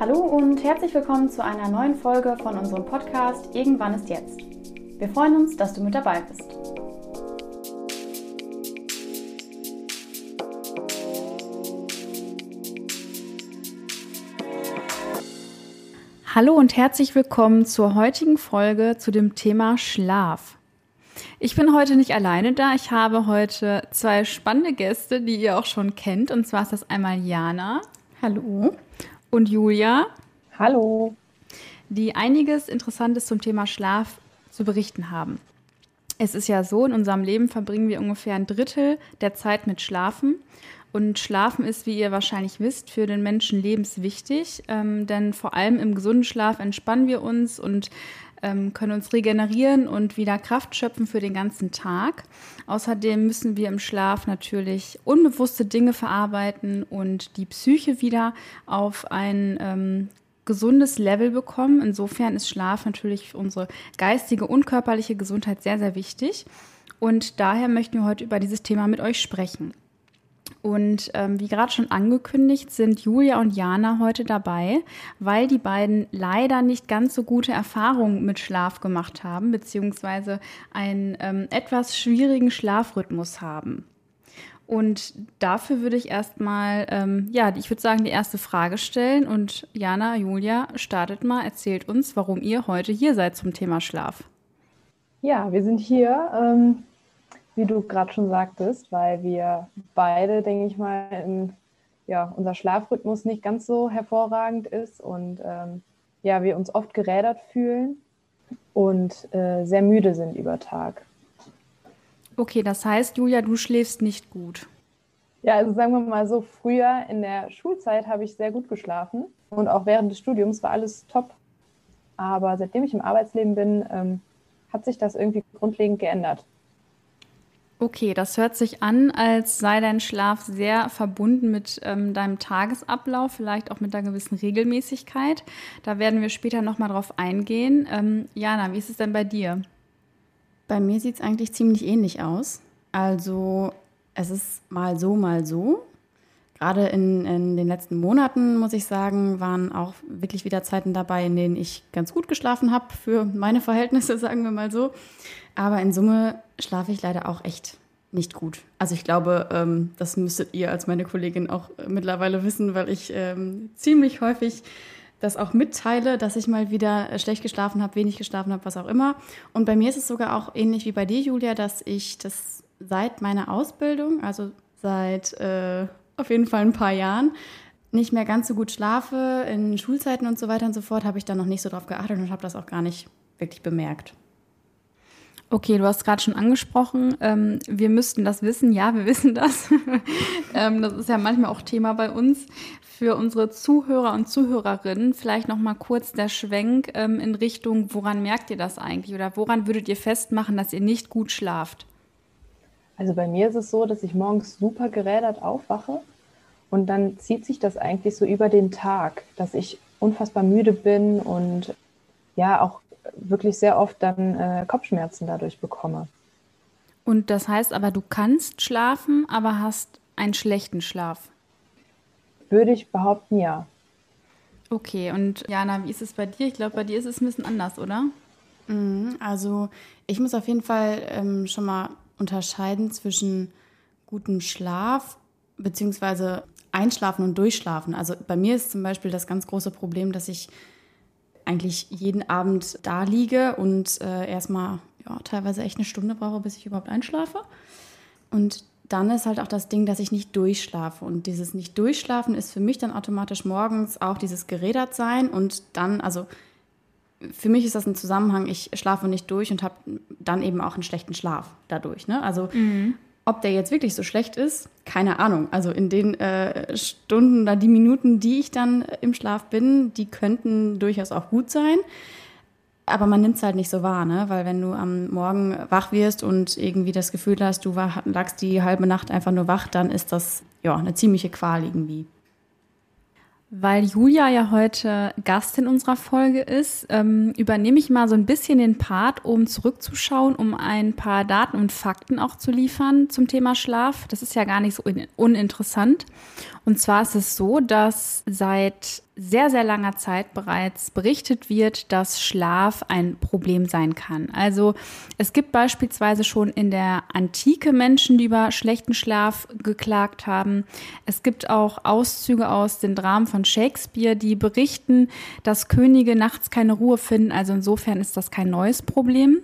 Hallo und herzlich willkommen zu einer neuen Folge von unserem Podcast Irgendwann ist jetzt. Wir freuen uns, dass du mit dabei bist. Hallo und herzlich willkommen zur heutigen Folge zu dem Thema Schlaf. Ich bin heute nicht alleine da. Ich habe heute zwei spannende Gäste, die ihr auch schon kennt. Und zwar ist das einmal Jana. Hallo und Julia. Hallo. Die einiges Interessantes zum Thema Schlaf zu berichten haben. Es ist ja so, in unserem Leben verbringen wir ungefähr ein Drittel der Zeit mit Schlafen. Und Schlafen ist, wie ihr wahrscheinlich wisst, für den Menschen lebenswichtig, ähm, denn vor allem im gesunden Schlaf entspannen wir uns und können uns regenerieren und wieder Kraft schöpfen für den ganzen Tag. Außerdem müssen wir im Schlaf natürlich unbewusste Dinge verarbeiten und die Psyche wieder auf ein ähm, gesundes Level bekommen. Insofern ist Schlaf natürlich für unsere geistige und körperliche Gesundheit sehr, sehr wichtig. Und daher möchten wir heute über dieses Thema mit euch sprechen. Und ähm, wie gerade schon angekündigt, sind Julia und Jana heute dabei, weil die beiden leider nicht ganz so gute Erfahrungen mit Schlaf gemacht haben, beziehungsweise einen ähm, etwas schwierigen Schlafrhythmus haben. Und dafür würde ich erstmal, ähm, ja, ich würde sagen, die erste Frage stellen. Und Jana, Julia, startet mal, erzählt uns, warum ihr heute hier seid zum Thema Schlaf. Ja, wir sind hier, ähm, wie du gerade schon sagtest, weil wir beide, denke ich mal, in, ja, unser Schlafrhythmus nicht ganz so hervorragend ist und ähm, ja, wir uns oft gerädert fühlen und äh, sehr müde sind über Tag. Okay, das heißt, Julia, du schläfst nicht gut. Ja, also sagen wir mal so, früher in der Schulzeit habe ich sehr gut geschlafen und auch während des Studiums war alles top. Aber seitdem ich im Arbeitsleben bin, ähm, hat sich das irgendwie grundlegend geändert. Okay, das hört sich an, als sei dein Schlaf sehr verbunden mit ähm, deinem Tagesablauf, vielleicht auch mit einer gewissen Regelmäßigkeit. Da werden wir später nochmal drauf eingehen. Ähm, Jana, wie ist es denn bei dir? Bei mir sieht es eigentlich ziemlich ähnlich aus. Also es ist mal so, mal so. Gerade in, in, den letzten Monaten, muss ich sagen, waren auch wirklich wieder Zeiten dabei, in denen ich ganz gut geschlafen habe, für meine Verhältnisse, sagen wir mal so. Aber in Summe schlafe ich leider auch echt nicht gut. Also ich glaube, ähm, das müsstet ihr als meine Kollegin auch mittlerweile wissen, weil ich ähm, ziemlich häufig das auch mitteile, dass ich mal wieder äh, schlecht geschlafen habe, wenig geschlafen habe, was auch immer. Und bei mir ist es sogar auch ähnlich wie bei dir, Julia, dass ich das seit meiner Ausbildung, also seit äh, auf jeden Fall ein paar Jahren, nicht mehr ganz so gut schlafe. In Schulzeiten und so weiter und so fort habe ich da noch nicht so drauf geachtet und habe das auch gar nicht wirklich bemerkt. Okay, du hast gerade schon angesprochen, ähm, wir müssten das wissen. Ja, wir wissen das. ähm, das ist ja manchmal auch Thema bei uns. Für unsere Zuhörer und Zuhörerinnen vielleicht noch mal kurz der Schwenk ähm, in Richtung, woran merkt ihr das eigentlich oder woran würdet ihr festmachen, dass ihr nicht gut schlaft? Also bei mir ist es so, dass ich morgens super gerädert aufwache und dann zieht sich das eigentlich so über den Tag, dass ich unfassbar müde bin und ja auch wirklich sehr oft dann äh, Kopfschmerzen dadurch bekomme. Und das heißt aber, du kannst schlafen, aber hast einen schlechten Schlaf? Würde ich behaupten, ja. Okay, und Jana, wie ist es bei dir? Ich glaube, bei dir ist es ein bisschen anders, oder? Mhm, also ich muss auf jeden Fall ähm, schon mal unterscheiden zwischen gutem Schlaf beziehungsweise Einschlafen und Durchschlafen. Also bei mir ist zum Beispiel das ganz große Problem, dass ich eigentlich jeden Abend da liege und äh, erstmal ja, teilweise echt eine Stunde brauche, bis ich überhaupt einschlafe. Und dann ist halt auch das Ding, dass ich nicht durchschlafe. Und dieses Nicht-Durchschlafen ist für mich dann automatisch morgens auch dieses Gerädertsein und dann, also für mich ist das ein Zusammenhang, ich schlafe nicht durch und habe dann eben auch einen schlechten Schlaf dadurch. Ne? Also mhm. Ob der jetzt wirklich so schlecht ist, keine Ahnung. Also in den äh, Stunden oder die Minuten, die ich dann im Schlaf bin, die könnten durchaus auch gut sein. Aber man nimmt es halt nicht so wahr, ne? Weil wenn du am Morgen wach wirst und irgendwie das Gefühl hast, du lagst die halbe Nacht einfach nur wach, dann ist das ja eine ziemliche Qual irgendwie. Weil Julia ja heute Gast in unserer Folge ist, ähm, übernehme ich mal so ein bisschen den Part, um zurückzuschauen, um ein paar Daten und Fakten auch zu liefern zum Thema Schlaf. Das ist ja gar nicht so uninteressant. Und zwar ist es so, dass seit sehr, sehr langer Zeit bereits berichtet wird, dass Schlaf ein Problem sein kann. Also es gibt beispielsweise schon in der Antike Menschen, die über schlechten Schlaf geklagt haben. Es gibt auch Auszüge aus den Dramen von Shakespeare, die berichten, dass Könige nachts keine Ruhe finden. Also insofern ist das kein neues Problem.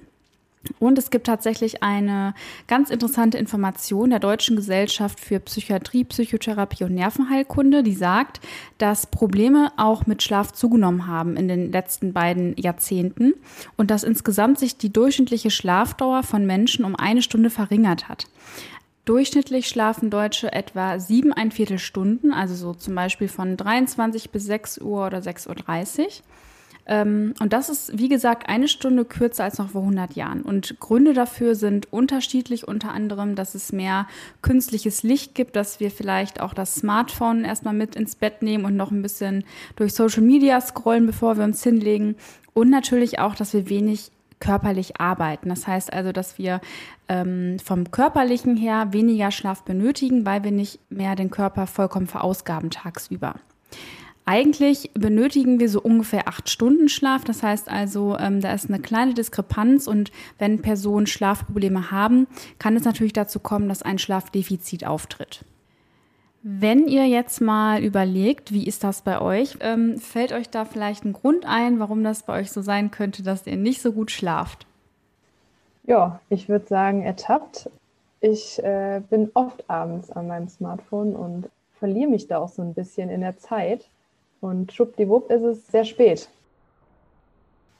Und es gibt tatsächlich eine ganz interessante Information der Deutschen Gesellschaft für Psychiatrie, Psychotherapie und Nervenheilkunde, die sagt, dass Probleme auch mit Schlaf zugenommen haben in den letzten beiden Jahrzehnten und dass insgesamt sich die durchschnittliche Schlafdauer von Menschen um eine Stunde verringert hat. Durchschnittlich schlafen Deutsche etwa sieben ein Viertel Stunden, also so zum Beispiel von 23 bis 6 Uhr oder 6.30 Uhr. Ähm, und das ist, wie gesagt, eine Stunde kürzer als noch vor 100 Jahren. Und Gründe dafür sind unterschiedlich, unter anderem, dass es mehr künstliches Licht gibt, dass wir vielleicht auch das Smartphone erstmal mit ins Bett nehmen und noch ein bisschen durch Social Media scrollen, bevor wir uns hinlegen. Und natürlich auch, dass wir wenig körperlich arbeiten. Das heißt also, dass wir ähm, vom körperlichen her weniger Schlaf benötigen, weil wir nicht mehr den Körper vollkommen verausgaben tagsüber. Eigentlich benötigen wir so ungefähr acht Stunden Schlaf. Das heißt also, ähm, da ist eine kleine Diskrepanz und wenn Personen Schlafprobleme haben, kann es natürlich dazu kommen, dass ein Schlafdefizit auftritt. Wenn ihr jetzt mal überlegt, wie ist das bei euch, ähm, fällt euch da vielleicht ein Grund ein, warum das bei euch so sein könnte, dass ihr nicht so gut schlaft? Ja, ich würde sagen, ertappt. Ich äh, bin oft abends an meinem Smartphone und verliere mich da auch so ein bisschen in der Zeit. Und schwuppdiwupp ist es sehr spät.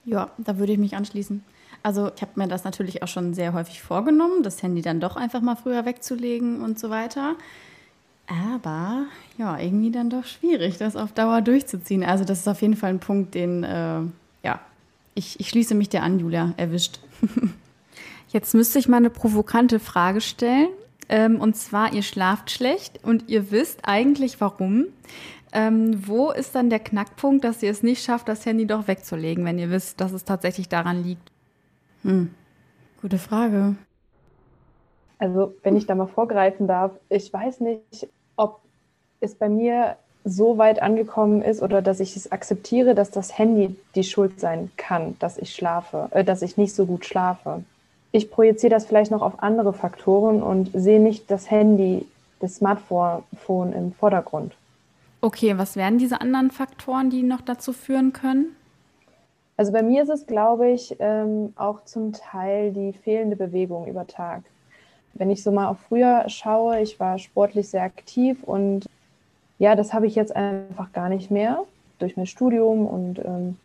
Ja, da würde ich mich anschließen. Also ich habe mir das natürlich auch schon sehr häufig vorgenommen, das Handy dann doch einfach mal früher wegzulegen und so weiter. Aber ja, irgendwie dann doch schwierig, das auf Dauer durchzuziehen. Also das ist auf jeden Fall ein Punkt, den, äh, ja, ich, ich schließe mich dir an, Julia, erwischt. Jetzt müsste ich mal eine provokante Frage stellen. Ähm, und zwar, ihr schlaft schlecht und ihr wisst eigentlich warum. Ähm, wo ist dann der Knackpunkt, dass ihr es nicht schafft, das Handy doch wegzulegen, wenn ihr wisst, dass es tatsächlich daran liegt? Hm. Gute Frage. Also, wenn ich da mal vorgreifen darf, ich weiß nicht, ob es bei mir so weit angekommen ist oder dass ich es akzeptiere, dass das Handy die Schuld sein kann, dass ich schlafe, äh, dass ich nicht so gut schlafe. Ich projiziere das vielleicht noch auf andere Faktoren und sehe nicht das Handy, das Smartphone im Vordergrund. Okay, was wären diese anderen Faktoren, die noch dazu führen können? Also bei mir ist es, glaube ich, ähm, auch zum Teil die fehlende Bewegung über Tag. Wenn ich so mal auf früher schaue, ich war sportlich sehr aktiv und ja, das habe ich jetzt einfach gar nicht mehr durch mein Studium und ähm,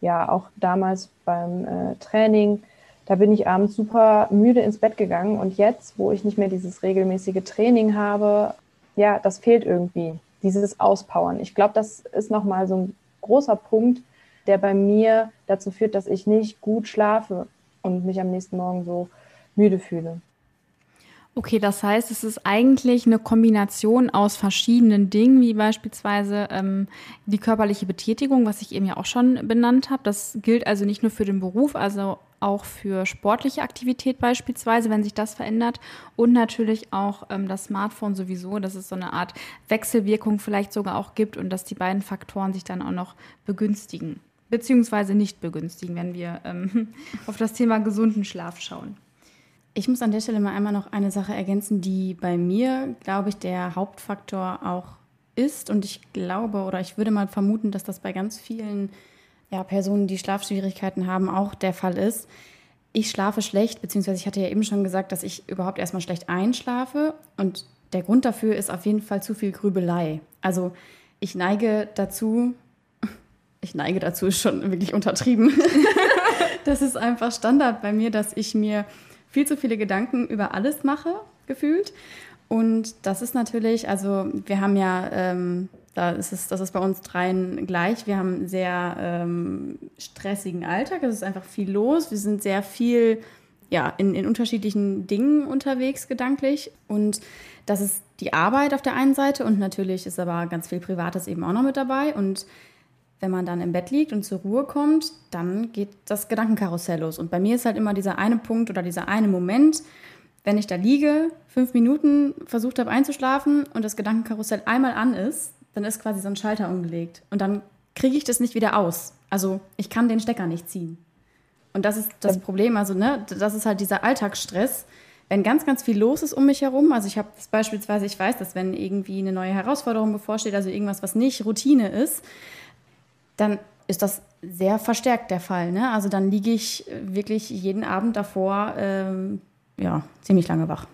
ja, auch damals beim äh, Training. Da bin ich abends super müde ins Bett gegangen und jetzt, wo ich nicht mehr dieses regelmäßige Training habe, ja, das fehlt irgendwie dieses Auspowern. Ich glaube, das ist nochmal so ein großer Punkt, der bei mir dazu führt, dass ich nicht gut schlafe und mich am nächsten Morgen so müde fühle. Okay, das heißt, es ist eigentlich eine Kombination aus verschiedenen Dingen, wie beispielsweise ähm, die körperliche Betätigung, was ich eben ja auch schon benannt habe. Das gilt also nicht nur für den Beruf, also auch für sportliche Aktivität beispielsweise, wenn sich das verändert. Und natürlich auch ähm, das Smartphone sowieso, dass es so eine Art Wechselwirkung vielleicht sogar auch gibt und dass die beiden Faktoren sich dann auch noch begünstigen, beziehungsweise nicht begünstigen, wenn wir ähm, auf das Thema gesunden Schlaf schauen. Ich muss an der Stelle mal einmal noch eine Sache ergänzen, die bei mir, glaube ich, der Hauptfaktor auch ist. Und ich glaube oder ich würde mal vermuten, dass das bei ganz vielen ja, Personen, die Schlafschwierigkeiten haben, auch der Fall ist. Ich schlafe schlecht, beziehungsweise ich hatte ja eben schon gesagt, dass ich überhaupt erstmal schlecht einschlafe. Und der Grund dafür ist auf jeden Fall zu viel Grübelei. Also ich neige dazu, ich neige dazu, ist schon wirklich untertrieben. das ist einfach Standard bei mir, dass ich mir viel zu viele Gedanken über alles mache, gefühlt. Und das ist natürlich, also wir haben ja, ähm, da ist es, das ist bei uns dreien gleich. Wir haben einen sehr ähm, stressigen Alltag. Es ist einfach viel los. Wir sind sehr viel ja, in, in unterschiedlichen Dingen unterwegs gedanklich. Und das ist die Arbeit auf der einen Seite und natürlich ist aber ganz viel Privates eben auch noch mit dabei. Und wenn man dann im Bett liegt und zur Ruhe kommt, dann geht das Gedankenkarussell los. Und bei mir ist halt immer dieser eine Punkt oder dieser eine Moment, wenn ich da liege, fünf Minuten versucht habe einzuschlafen und das Gedankenkarussell einmal an ist, dann ist quasi so ein Schalter umgelegt. Und dann kriege ich das nicht wieder aus. Also ich kann den Stecker nicht ziehen. Und das ist das Problem. Also, ne, das ist halt dieser Alltagsstress. Wenn ganz, ganz viel los ist um mich herum, also ich habe beispielsweise, ich weiß, dass wenn irgendwie eine neue Herausforderung bevorsteht, also irgendwas, was nicht Routine ist, dann ist das sehr verstärkt der Fall. Ne? Also dann liege ich wirklich jeden Abend davor ähm, ja, ziemlich lange wach.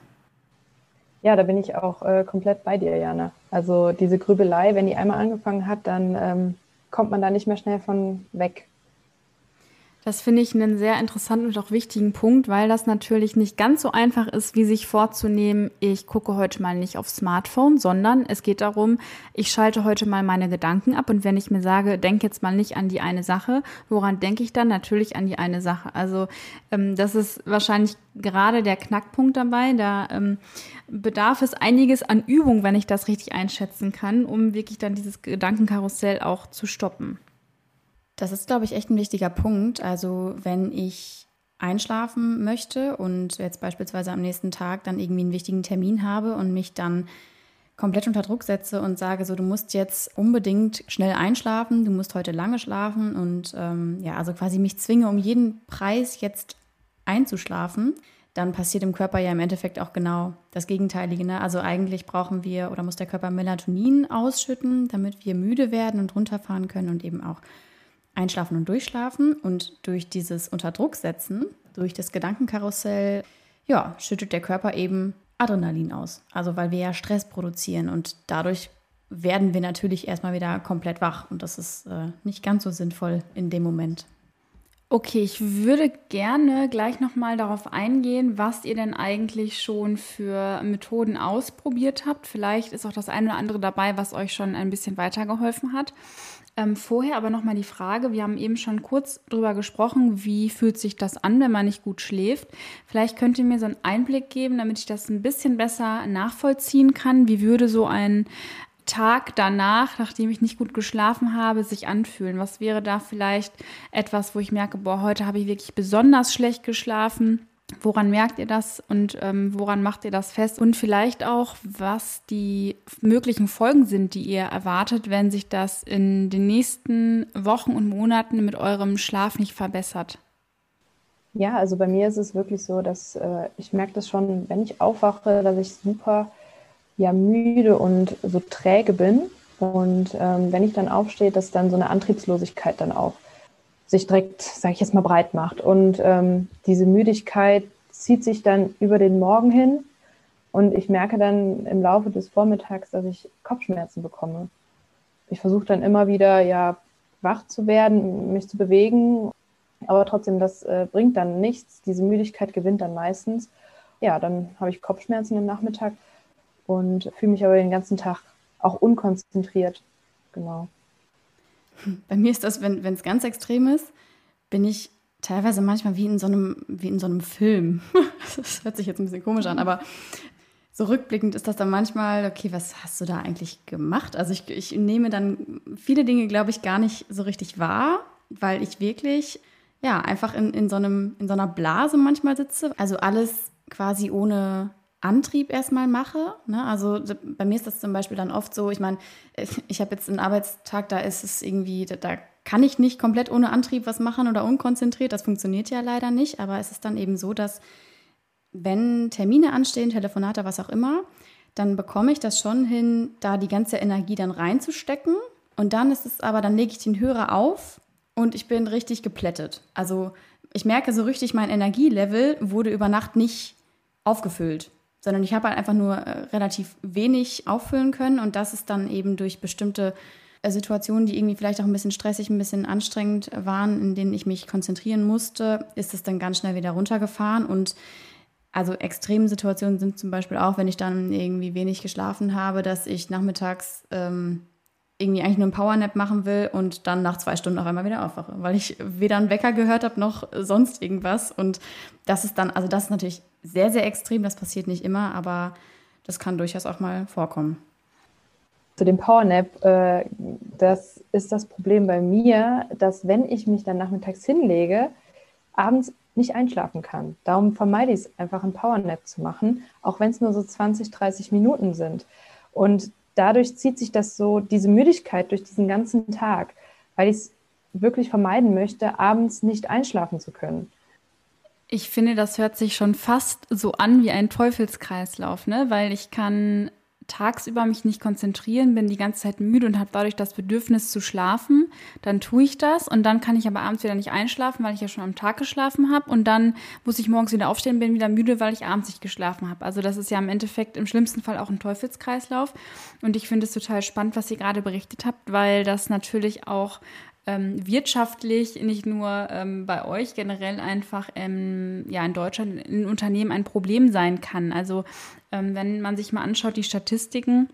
Ja, da bin ich auch äh, komplett bei dir, Jana. Also diese Grübelei, wenn die einmal angefangen hat, dann ähm, kommt man da nicht mehr schnell von weg. Das finde ich einen sehr interessanten und auch wichtigen Punkt, weil das natürlich nicht ganz so einfach ist, wie sich vorzunehmen, ich gucke heute mal nicht aufs Smartphone, sondern es geht darum, ich schalte heute mal meine Gedanken ab und wenn ich mir sage, denk jetzt mal nicht an die eine Sache, woran denke ich dann? Natürlich an die eine Sache. Also ähm, das ist wahrscheinlich gerade der Knackpunkt dabei. Da ähm, bedarf es einiges an Übung, wenn ich das richtig einschätzen kann, um wirklich dann dieses Gedankenkarussell auch zu stoppen. Das ist, glaube ich, echt ein wichtiger Punkt. Also wenn ich einschlafen möchte und jetzt beispielsweise am nächsten Tag dann irgendwie einen wichtigen Termin habe und mich dann komplett unter Druck setze und sage, so du musst jetzt unbedingt schnell einschlafen, du musst heute lange schlafen und ähm, ja, also quasi mich zwinge, um jeden Preis jetzt einzuschlafen, dann passiert im Körper ja im Endeffekt auch genau das Gegenteilige. Ne? Also eigentlich brauchen wir oder muss der Körper Melatonin ausschütten, damit wir müde werden und runterfahren können und eben auch Einschlafen und Durchschlafen. Und durch dieses Unterdrucksetzen, durch das Gedankenkarussell, ja, schüttet der Körper eben Adrenalin aus. Also weil wir ja Stress produzieren und dadurch werden wir natürlich erstmal wieder komplett wach. Und das ist äh, nicht ganz so sinnvoll in dem Moment. Okay, ich würde gerne gleich nochmal darauf eingehen, was ihr denn eigentlich schon für Methoden ausprobiert habt. Vielleicht ist auch das eine oder andere dabei, was euch schon ein bisschen weitergeholfen hat. Ähm, vorher aber nochmal die Frage, wir haben eben schon kurz drüber gesprochen, wie fühlt sich das an, wenn man nicht gut schläft. Vielleicht könnt ihr mir so einen Einblick geben, damit ich das ein bisschen besser nachvollziehen kann. Wie würde so ein Tag danach, nachdem ich nicht gut geschlafen habe, sich anfühlen? Was wäre da vielleicht etwas, wo ich merke, boah, heute habe ich wirklich besonders schlecht geschlafen? Woran merkt ihr das und ähm, woran macht ihr das fest? Und vielleicht auch, was die möglichen Folgen sind, die ihr erwartet, wenn sich das in den nächsten Wochen und Monaten mit eurem Schlaf nicht verbessert. Ja, also bei mir ist es wirklich so, dass äh, ich merke das schon, wenn ich aufwache, dass ich super ja, müde und so träge bin. Und ähm, wenn ich dann aufstehe, dass dann so eine Antriebslosigkeit dann auch sich direkt, sage ich jetzt mal, breit macht. Und ähm, diese Müdigkeit zieht sich dann über den Morgen hin. Und ich merke dann im Laufe des Vormittags, dass ich Kopfschmerzen bekomme. Ich versuche dann immer wieder, ja, wach zu werden, mich zu bewegen. Aber trotzdem, das äh, bringt dann nichts. Diese Müdigkeit gewinnt dann meistens. Ja, dann habe ich Kopfschmerzen am Nachmittag und fühle mich aber den ganzen Tag auch unkonzentriert. Genau. Bei mir ist das, wenn es ganz extrem ist, bin ich teilweise manchmal wie in so einem, wie in so einem Film. das hört sich jetzt ein bisschen komisch an, aber so rückblickend ist das dann manchmal, okay, was hast du da eigentlich gemacht? Also ich, ich nehme dann viele Dinge, glaube ich, gar nicht so richtig wahr, weil ich wirklich, ja, einfach in, in, so einem, in so einer Blase manchmal sitze. Also alles quasi ohne Antrieb erstmal mache. Ne? Also bei mir ist das zum Beispiel dann oft so, ich meine, ich habe jetzt einen Arbeitstag, da ist es irgendwie, da, da kann ich nicht komplett ohne Antrieb was machen oder unkonzentriert. Das funktioniert ja leider nicht. Aber es ist dann eben so, dass wenn Termine anstehen, Telefonate, was auch immer, dann bekomme ich das schon hin, da die ganze Energie dann reinzustecken. Und dann ist es aber, dann lege ich den Hörer auf und ich bin richtig geplättet. Also ich merke so richtig, mein Energielevel wurde über Nacht nicht aufgefüllt sondern ich habe halt einfach nur äh, relativ wenig auffüllen können und das ist dann eben durch bestimmte äh, Situationen, die irgendwie vielleicht auch ein bisschen stressig, ein bisschen anstrengend waren, in denen ich mich konzentrieren musste, ist es dann ganz schnell wieder runtergefahren und also extreme Situationen sind zum Beispiel auch, wenn ich dann irgendwie wenig geschlafen habe, dass ich nachmittags ähm, irgendwie eigentlich nur einen Powernap machen will und dann nach zwei Stunden auf einmal wieder aufwache, weil ich weder einen Wecker gehört habe noch sonst irgendwas. Und das ist dann, also das ist natürlich sehr, sehr extrem, das passiert nicht immer, aber das kann durchaus auch mal vorkommen. Zu dem Powernap, äh, das ist das Problem bei mir, dass wenn ich mich dann nachmittags hinlege, abends nicht einschlafen kann. Darum vermeide ich es einfach, einen Powernap zu machen, auch wenn es nur so 20, 30 Minuten sind. Und dadurch zieht sich das so, diese Müdigkeit durch diesen ganzen Tag, weil ich es wirklich vermeiden möchte, abends nicht einschlafen zu können. Ich finde, das hört sich schon fast so an wie ein Teufelskreislauf, ne? Weil ich kann tagsüber mich nicht konzentrieren, bin die ganze Zeit müde und habe dadurch das Bedürfnis zu schlafen, dann tue ich das und dann kann ich aber abends wieder nicht einschlafen, weil ich ja schon am Tag geschlafen habe und dann muss ich morgens wieder aufstehen, bin wieder müde, weil ich abends nicht geschlafen habe. Also das ist ja im Endeffekt im schlimmsten Fall auch ein Teufelskreislauf und ich finde es total spannend, was ihr gerade berichtet habt, weil das natürlich auch ähm, wirtschaftlich nicht nur ähm, bei euch generell einfach ähm, ja in Deutschland in Unternehmen ein Problem sein kann. Also ähm, wenn man sich mal anschaut, die Statistiken,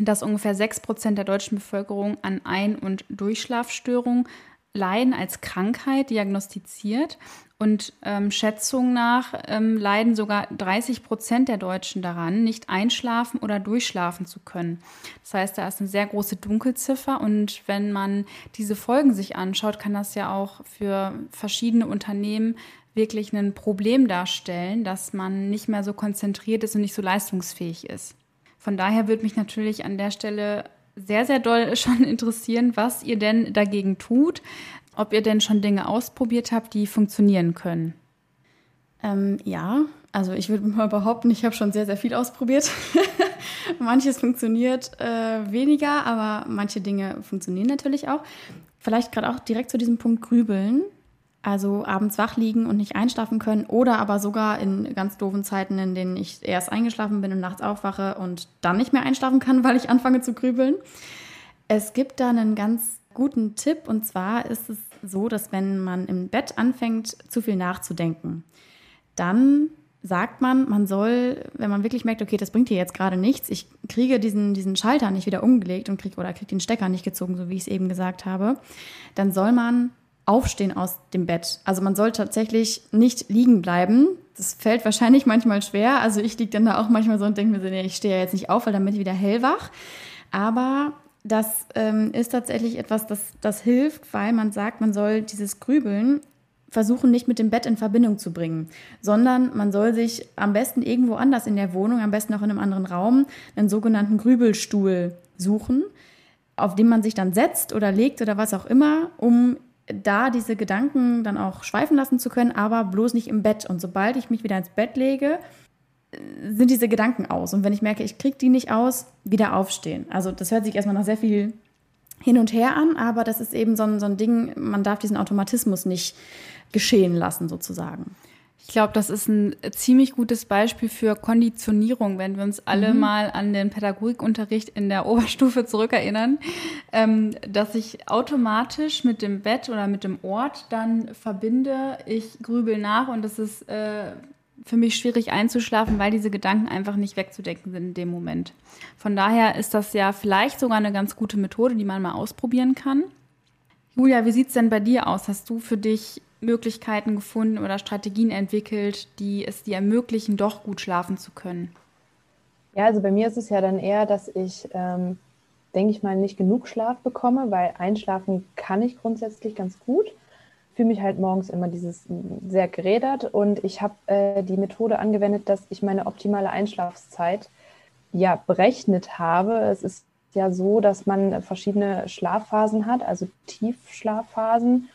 dass ungefähr 6% der deutschen Bevölkerung an Ein- und Durchschlafstörungen leiden als Krankheit diagnostiziert und ähm, Schätzungen nach ähm, leiden sogar 30 Prozent der Deutschen daran, nicht einschlafen oder durchschlafen zu können. Das heißt, da ist eine sehr große Dunkelziffer und wenn man diese Folgen sich anschaut, kann das ja auch für verschiedene Unternehmen wirklich ein Problem darstellen, dass man nicht mehr so konzentriert ist und nicht so leistungsfähig ist. Von daher würde mich natürlich an der Stelle sehr, sehr doll schon interessieren, was ihr denn dagegen tut, ob ihr denn schon Dinge ausprobiert habt, die funktionieren können. Ähm, ja, also ich würde mal behaupten, ich habe schon sehr, sehr viel ausprobiert. Manches funktioniert äh, weniger, aber manche Dinge funktionieren natürlich auch. Vielleicht gerade auch direkt zu diesem Punkt Grübeln. Also abends wach liegen und nicht einschlafen können oder aber sogar in ganz doofen Zeiten, in denen ich erst eingeschlafen bin und nachts aufwache und dann nicht mehr einschlafen kann, weil ich anfange zu grübeln. Es gibt da einen ganz guten Tipp. Und zwar ist es so, dass wenn man im Bett anfängt, zu viel nachzudenken, dann sagt man, man soll, wenn man wirklich merkt, okay, das bringt hier jetzt gerade nichts, ich kriege diesen, diesen Schalter nicht wieder umgelegt und krieg, oder kriege den Stecker nicht gezogen, so wie ich es eben gesagt habe, dann soll man aufstehen aus dem Bett. Also man soll tatsächlich nicht liegen bleiben. Das fällt wahrscheinlich manchmal schwer. Also ich liege dann da auch manchmal so und denke mir so, nee, ich stehe ja jetzt nicht auf, weil dann bin ich wieder hellwach. Aber das ähm, ist tatsächlich etwas, das, das hilft, weil man sagt, man soll dieses Grübeln versuchen, nicht mit dem Bett in Verbindung zu bringen, sondern man soll sich am besten irgendwo anders in der Wohnung, am besten auch in einem anderen Raum, einen sogenannten Grübelstuhl suchen, auf dem man sich dann setzt oder legt oder was auch immer, um da diese Gedanken dann auch schweifen lassen zu können, aber bloß nicht im Bett. Und sobald ich mich wieder ins Bett lege, sind diese Gedanken aus. Und wenn ich merke, ich kriege die nicht aus, wieder aufstehen. Also das hört sich erstmal nach sehr viel hin und her an, aber das ist eben so ein, so ein Ding, man darf diesen Automatismus nicht geschehen lassen, sozusagen. Ich glaube, das ist ein ziemlich gutes Beispiel für Konditionierung, wenn wir uns alle mhm. mal an den Pädagogikunterricht in der Oberstufe zurückerinnern, ähm, dass ich automatisch mit dem Bett oder mit dem Ort dann verbinde, ich grübel nach und das ist äh, für mich schwierig einzuschlafen, weil diese Gedanken einfach nicht wegzudenken sind in dem Moment. Von daher ist das ja vielleicht sogar eine ganz gute Methode, die man mal ausprobieren kann. Julia, wie sieht es denn bei dir aus? Hast du für dich Möglichkeiten gefunden oder Strategien entwickelt, die es dir ermöglichen, doch gut schlafen zu können? Ja, also bei mir ist es ja dann eher, dass ich, ähm, denke ich mal, nicht genug Schlaf bekomme, weil einschlafen kann ich grundsätzlich ganz gut fühle mich halt morgens immer dieses sehr gerädert und ich habe äh, die Methode angewendet, dass ich meine optimale Einschlafzeit ja berechnet habe. Es ist ja so, dass man verschiedene Schlafphasen hat, also Tiefschlafphasen.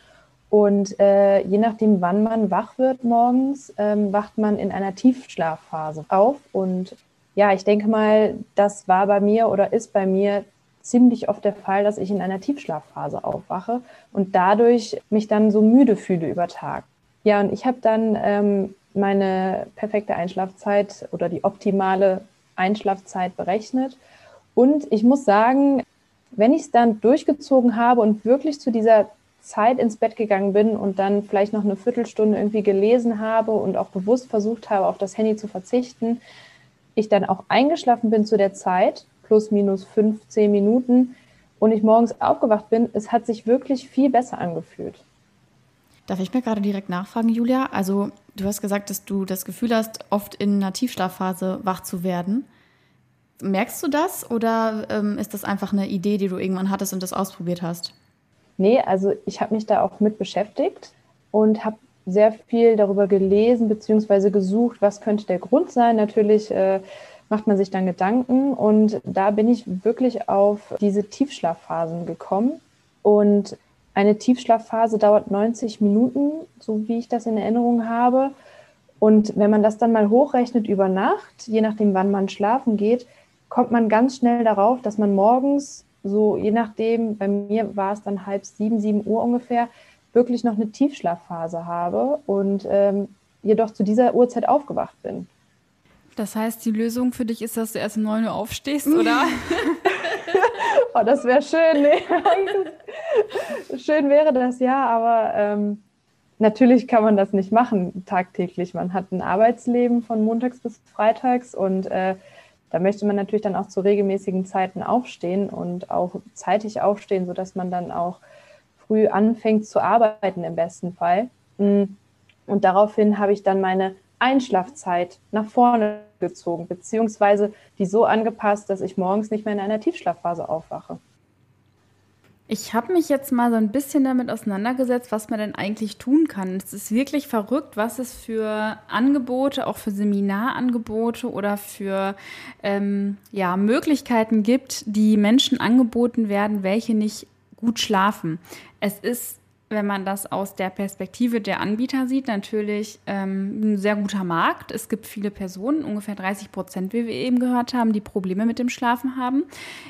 Und äh, je nachdem, wann man wach wird morgens, ähm, wacht man in einer Tiefschlafphase auf. Und ja, ich denke mal, das war bei mir oder ist bei mir ziemlich oft der Fall, dass ich in einer Tiefschlafphase aufwache und dadurch mich dann so müde fühle über Tag. Ja, und ich habe dann ähm, meine perfekte Einschlafzeit oder die optimale Einschlafzeit berechnet. Und ich muss sagen, wenn ich es dann durchgezogen habe und wirklich zu dieser Zeit ins Bett gegangen bin und dann vielleicht noch eine Viertelstunde irgendwie gelesen habe und auch bewusst versucht habe, auf das Handy zu verzichten, ich dann auch eingeschlafen bin zu der Zeit plus minus 15 Minuten, und ich morgens aufgewacht bin, es hat sich wirklich viel besser angefühlt. Darf ich mir gerade direkt nachfragen, Julia? Also du hast gesagt, dass du das Gefühl hast, oft in einer Tiefschlafphase wach zu werden. Merkst du das oder ähm, ist das einfach eine Idee, die du irgendwann hattest und das ausprobiert hast? Nee, also ich habe mich da auch mit beschäftigt und habe sehr viel darüber gelesen bzw. gesucht, was könnte der Grund sein. Natürlich äh, macht man sich dann Gedanken und da bin ich wirklich auf diese Tiefschlafphasen gekommen. Und eine Tiefschlafphase dauert 90 Minuten, so wie ich das in Erinnerung habe. Und wenn man das dann mal hochrechnet über Nacht, je nachdem, wann man schlafen geht, kommt man ganz schnell darauf, dass man morgens, so je nachdem, bei mir war es dann halb sieben, sieben Uhr ungefähr, wirklich noch eine Tiefschlafphase habe und ähm, jedoch zu dieser Uhrzeit aufgewacht bin. Das heißt, die Lösung für dich ist, dass du erst um 9 Uhr aufstehst, oder? oh, das wäre schön. Nee. schön wäre das ja, aber ähm, natürlich kann man das nicht machen tagtäglich. Man hat ein Arbeitsleben von montags bis freitags und äh, da möchte man natürlich dann auch zu regelmäßigen Zeiten aufstehen und auch zeitig aufstehen, sodass man dann auch früh anfängt zu arbeiten im besten Fall. Mm. Und daraufhin habe ich dann meine Einschlafzeit nach vorne gezogen, beziehungsweise die so angepasst, dass ich morgens nicht mehr in einer Tiefschlafphase aufwache. Ich habe mich jetzt mal so ein bisschen damit auseinandergesetzt, was man denn eigentlich tun kann. Es ist wirklich verrückt, was es für Angebote, auch für Seminarangebote oder für ähm, ja, Möglichkeiten gibt, die Menschen angeboten werden, welche nicht gut schlafen. Es ist wenn man das aus der Perspektive der Anbieter sieht, natürlich ähm, ein sehr guter Markt. Es gibt viele Personen, ungefähr 30 Prozent, wie wir eben gehört haben, die Probleme mit dem Schlafen haben.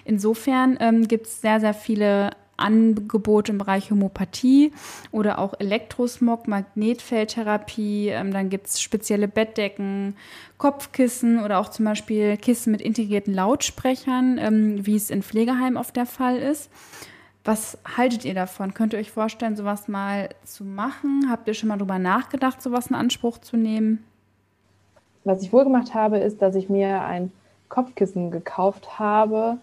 Insofern ähm, gibt es sehr, sehr viele Angebote im Bereich Homöopathie oder auch Elektrosmog, Magnetfeldtherapie. Ähm, dann gibt es spezielle Bettdecken, Kopfkissen oder auch zum Beispiel Kissen mit integrierten Lautsprechern, ähm, wie es in Pflegeheimen oft der Fall ist. Was haltet ihr davon? Könnt ihr euch vorstellen, sowas mal zu machen? Habt ihr schon mal darüber nachgedacht, sowas in Anspruch zu nehmen? Was ich wohl gemacht habe, ist, dass ich mir ein Kopfkissen gekauft habe,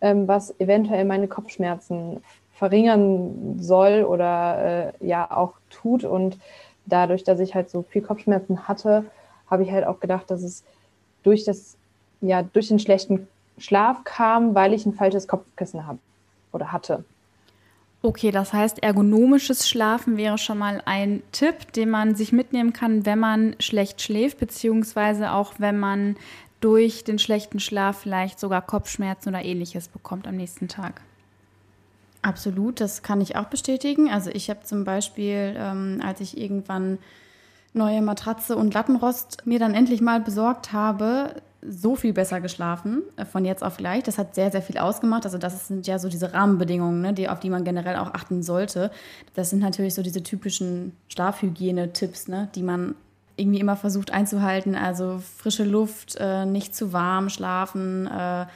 was eventuell meine Kopfschmerzen verringern soll oder äh, ja auch tut. Und dadurch, dass ich halt so viel Kopfschmerzen hatte, habe ich halt auch gedacht, dass es durch das, ja, durch den schlechten Schlaf kam, weil ich ein falsches Kopfkissen habe oder hatte. Okay, das heißt, ergonomisches Schlafen wäre schon mal ein Tipp, den man sich mitnehmen kann, wenn man schlecht schläft, beziehungsweise auch wenn man durch den schlechten Schlaf vielleicht sogar Kopfschmerzen oder ähnliches bekommt am nächsten Tag. Absolut, das kann ich auch bestätigen. Also ich habe zum Beispiel, ähm, als ich irgendwann neue Matratze und Lattenrost mir dann endlich mal besorgt habe, so viel besser geschlafen, äh, von jetzt auf gleich. Das hat sehr, sehr viel ausgemacht. Also das sind ja so diese Rahmenbedingungen, ne, die, auf die man generell auch achten sollte. Das sind natürlich so diese typischen Schlafhygiene-Tipps, ne, die man irgendwie immer versucht einzuhalten. Also frische Luft, äh, nicht zu warm schlafen, äh,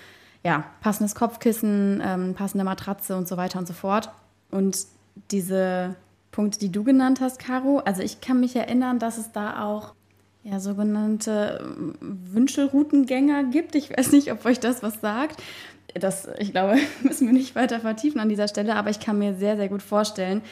ja, passendes Kopfkissen, ähm, passende Matratze und so weiter und so fort. Und diese Punkte, die du genannt hast, Caro, also ich kann mich erinnern, dass es da auch ja, sogenannte ähm, Wünschelroutengänger gibt. Ich weiß nicht, ob euch das was sagt. Das, ich glaube, müssen wir nicht weiter vertiefen an dieser Stelle, aber ich kann mir sehr, sehr gut vorstellen,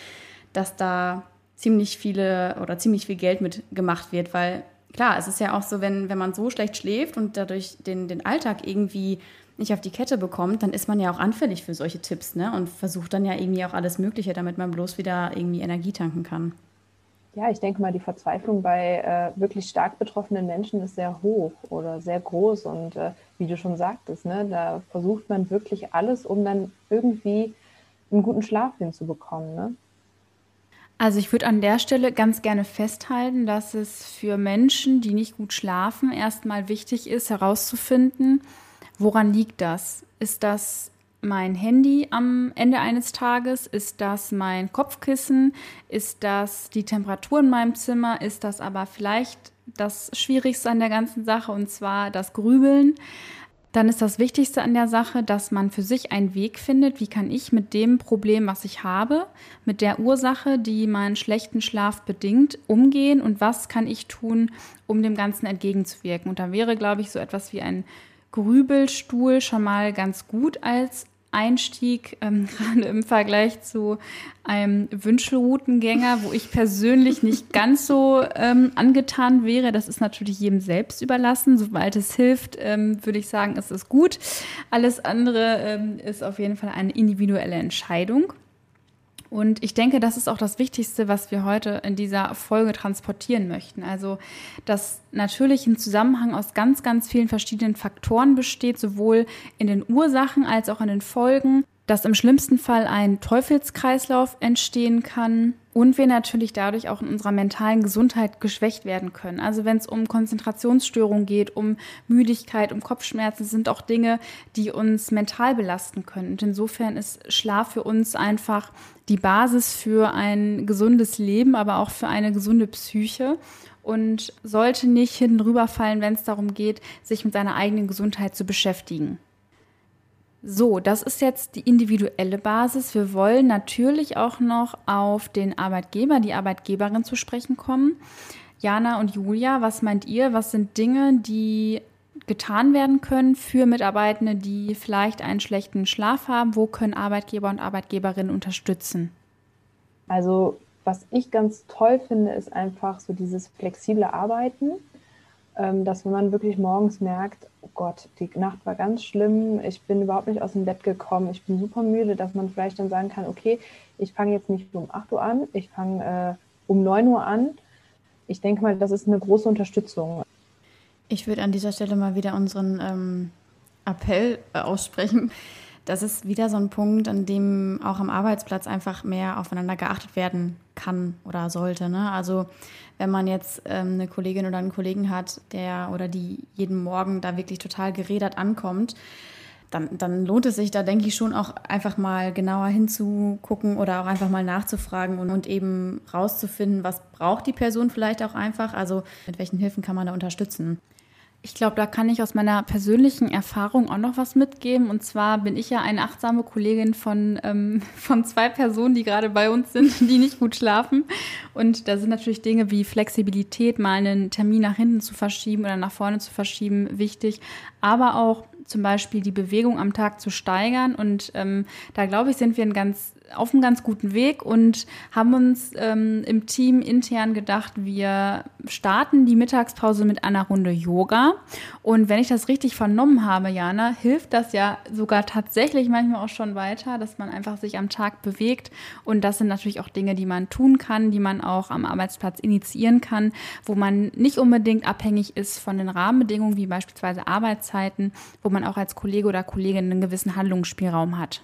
dass da ziemlich viele oder ziemlich viel Geld mit gemacht wird, weil klar, es ist ja auch so, wenn, wenn man so schlecht schläft und dadurch den, den Alltag irgendwie nicht auf die Kette bekommt, dann ist man ja auch anfällig für solche Tipps ne? und versucht dann ja irgendwie auch alles Mögliche, damit man bloß wieder irgendwie Energie tanken kann. Ja, ich denke mal, die Verzweiflung bei äh, wirklich stark betroffenen Menschen ist sehr hoch oder sehr groß. Und äh, wie du schon sagtest, ne, da versucht man wirklich alles, um dann irgendwie einen guten Schlaf hinzubekommen. Ne? Also ich würde an der Stelle ganz gerne festhalten, dass es für Menschen, die nicht gut schlafen, erstmal wichtig ist herauszufinden, woran liegt das? Ist das mein Handy am Ende eines Tages? Ist das mein Kopfkissen? Ist das die Temperatur in meinem Zimmer? Ist das aber vielleicht das Schwierigste an der ganzen Sache und zwar das Grübeln? Dann ist das Wichtigste an der Sache, dass man für sich einen Weg findet, wie kann ich mit dem Problem, was ich habe, mit der Ursache, die meinen schlechten Schlaf bedingt, umgehen und was kann ich tun, um dem Ganzen entgegenzuwirken. Und da wäre, glaube ich, so etwas wie ein Grübelstuhl schon mal ganz gut als Einstieg, ähm, gerade im Vergleich zu einem Wünschelroutengänger, wo ich persönlich nicht ganz so ähm, angetan wäre. Das ist natürlich jedem selbst überlassen. Sobald es hilft, ähm, würde ich sagen, ist es gut. Alles andere ähm, ist auf jeden Fall eine individuelle Entscheidung. Und ich denke, das ist auch das Wichtigste, was wir heute in dieser Folge transportieren möchten. Also, dass natürlich ein Zusammenhang aus ganz, ganz vielen verschiedenen Faktoren besteht, sowohl in den Ursachen als auch in den Folgen dass im schlimmsten Fall ein Teufelskreislauf entstehen kann und wir natürlich dadurch auch in unserer mentalen Gesundheit geschwächt werden können. Also wenn es um Konzentrationsstörungen geht, um Müdigkeit, um Kopfschmerzen, sind auch Dinge, die uns mental belasten können. Und insofern ist Schlaf für uns einfach die Basis für ein gesundes Leben, aber auch für eine gesunde Psyche und sollte nicht hinten rüberfallen, wenn es darum geht, sich mit seiner eigenen Gesundheit zu beschäftigen. So, das ist jetzt die individuelle Basis. Wir wollen natürlich auch noch auf den Arbeitgeber, die Arbeitgeberin zu sprechen kommen. Jana und Julia, was meint ihr? Was sind Dinge, die getan werden können für Mitarbeitende, die vielleicht einen schlechten Schlaf haben? Wo können Arbeitgeber und Arbeitgeberinnen unterstützen? Also, was ich ganz toll finde, ist einfach so dieses flexible Arbeiten. Ähm, dass wenn man wirklich morgens merkt, oh Gott, die Nacht war ganz schlimm, ich bin überhaupt nicht aus dem Bett gekommen, ich bin super müde, dass man vielleicht dann sagen kann, okay, ich fange jetzt nicht um 8 Uhr an, ich fange äh, um 9 Uhr an. Ich denke mal, das ist eine große Unterstützung. Ich würde an dieser Stelle mal wieder unseren ähm, Appell äh, aussprechen. Das ist wieder so ein Punkt, an dem auch am Arbeitsplatz einfach mehr aufeinander geachtet werden kann oder sollte. Ne? Also wenn man jetzt ähm, eine Kollegin oder einen Kollegen hat, der oder die jeden Morgen da wirklich total gerädert ankommt, dann, dann lohnt es sich da, denke ich, schon auch einfach mal genauer hinzugucken oder auch einfach mal nachzufragen und, und eben rauszufinden, was braucht die Person vielleicht auch einfach, also mit welchen Hilfen kann man da unterstützen. Ich glaube, da kann ich aus meiner persönlichen Erfahrung auch noch was mitgeben. Und zwar bin ich ja eine achtsame Kollegin von, ähm, von zwei Personen, die gerade bei uns sind, die nicht gut schlafen. Und da sind natürlich Dinge wie Flexibilität, mal einen Termin nach hinten zu verschieben oder nach vorne zu verschieben, wichtig. Aber auch zum Beispiel die Bewegung am Tag zu steigern. Und ähm, da glaube ich, sind wir ein ganz auf einem ganz guten Weg und haben uns ähm, im Team intern gedacht, wir starten die Mittagspause mit einer Runde Yoga. Und wenn ich das richtig vernommen habe, Jana, hilft das ja sogar tatsächlich manchmal auch schon weiter, dass man einfach sich am Tag bewegt. Und das sind natürlich auch Dinge, die man tun kann, die man auch am Arbeitsplatz initiieren kann, wo man nicht unbedingt abhängig ist von den Rahmenbedingungen, wie beispielsweise Arbeitszeiten, wo man auch als Kollege oder Kollegin einen gewissen Handlungsspielraum hat.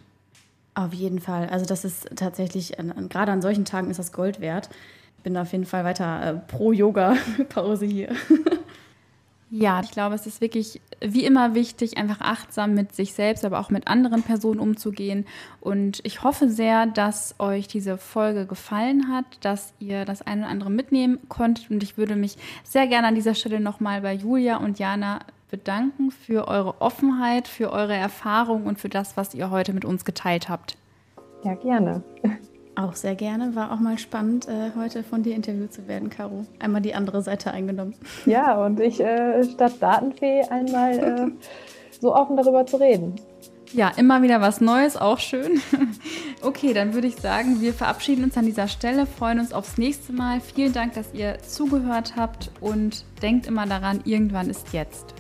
Auf jeden Fall. Also das ist tatsächlich, gerade an solchen Tagen ist das Gold wert. Ich bin auf jeden Fall weiter äh, pro Yoga-Pause hier. Ja, ich glaube, es ist wirklich wie immer wichtig, einfach achtsam mit sich selbst, aber auch mit anderen Personen umzugehen. Und ich hoffe sehr, dass euch diese Folge gefallen hat, dass ihr das eine oder andere mitnehmen konntet. Und ich würde mich sehr gerne an dieser Stelle nochmal bei Julia und Jana bedanken für eure Offenheit, für eure Erfahrung und für das, was ihr heute mit uns geteilt habt. Ja, gerne. Auch sehr gerne. War auch mal spannend, äh, heute von dir interviewt zu werden, Caro. Einmal die andere Seite eingenommen. Ja, und ich äh, statt Datenfee einmal äh, so offen darüber zu reden. Ja, immer wieder was Neues, auch schön. Okay, dann würde ich sagen, wir verabschieden uns an dieser Stelle, freuen uns aufs nächste Mal. Vielen Dank, dass ihr zugehört habt und denkt immer daran, irgendwann ist jetzt.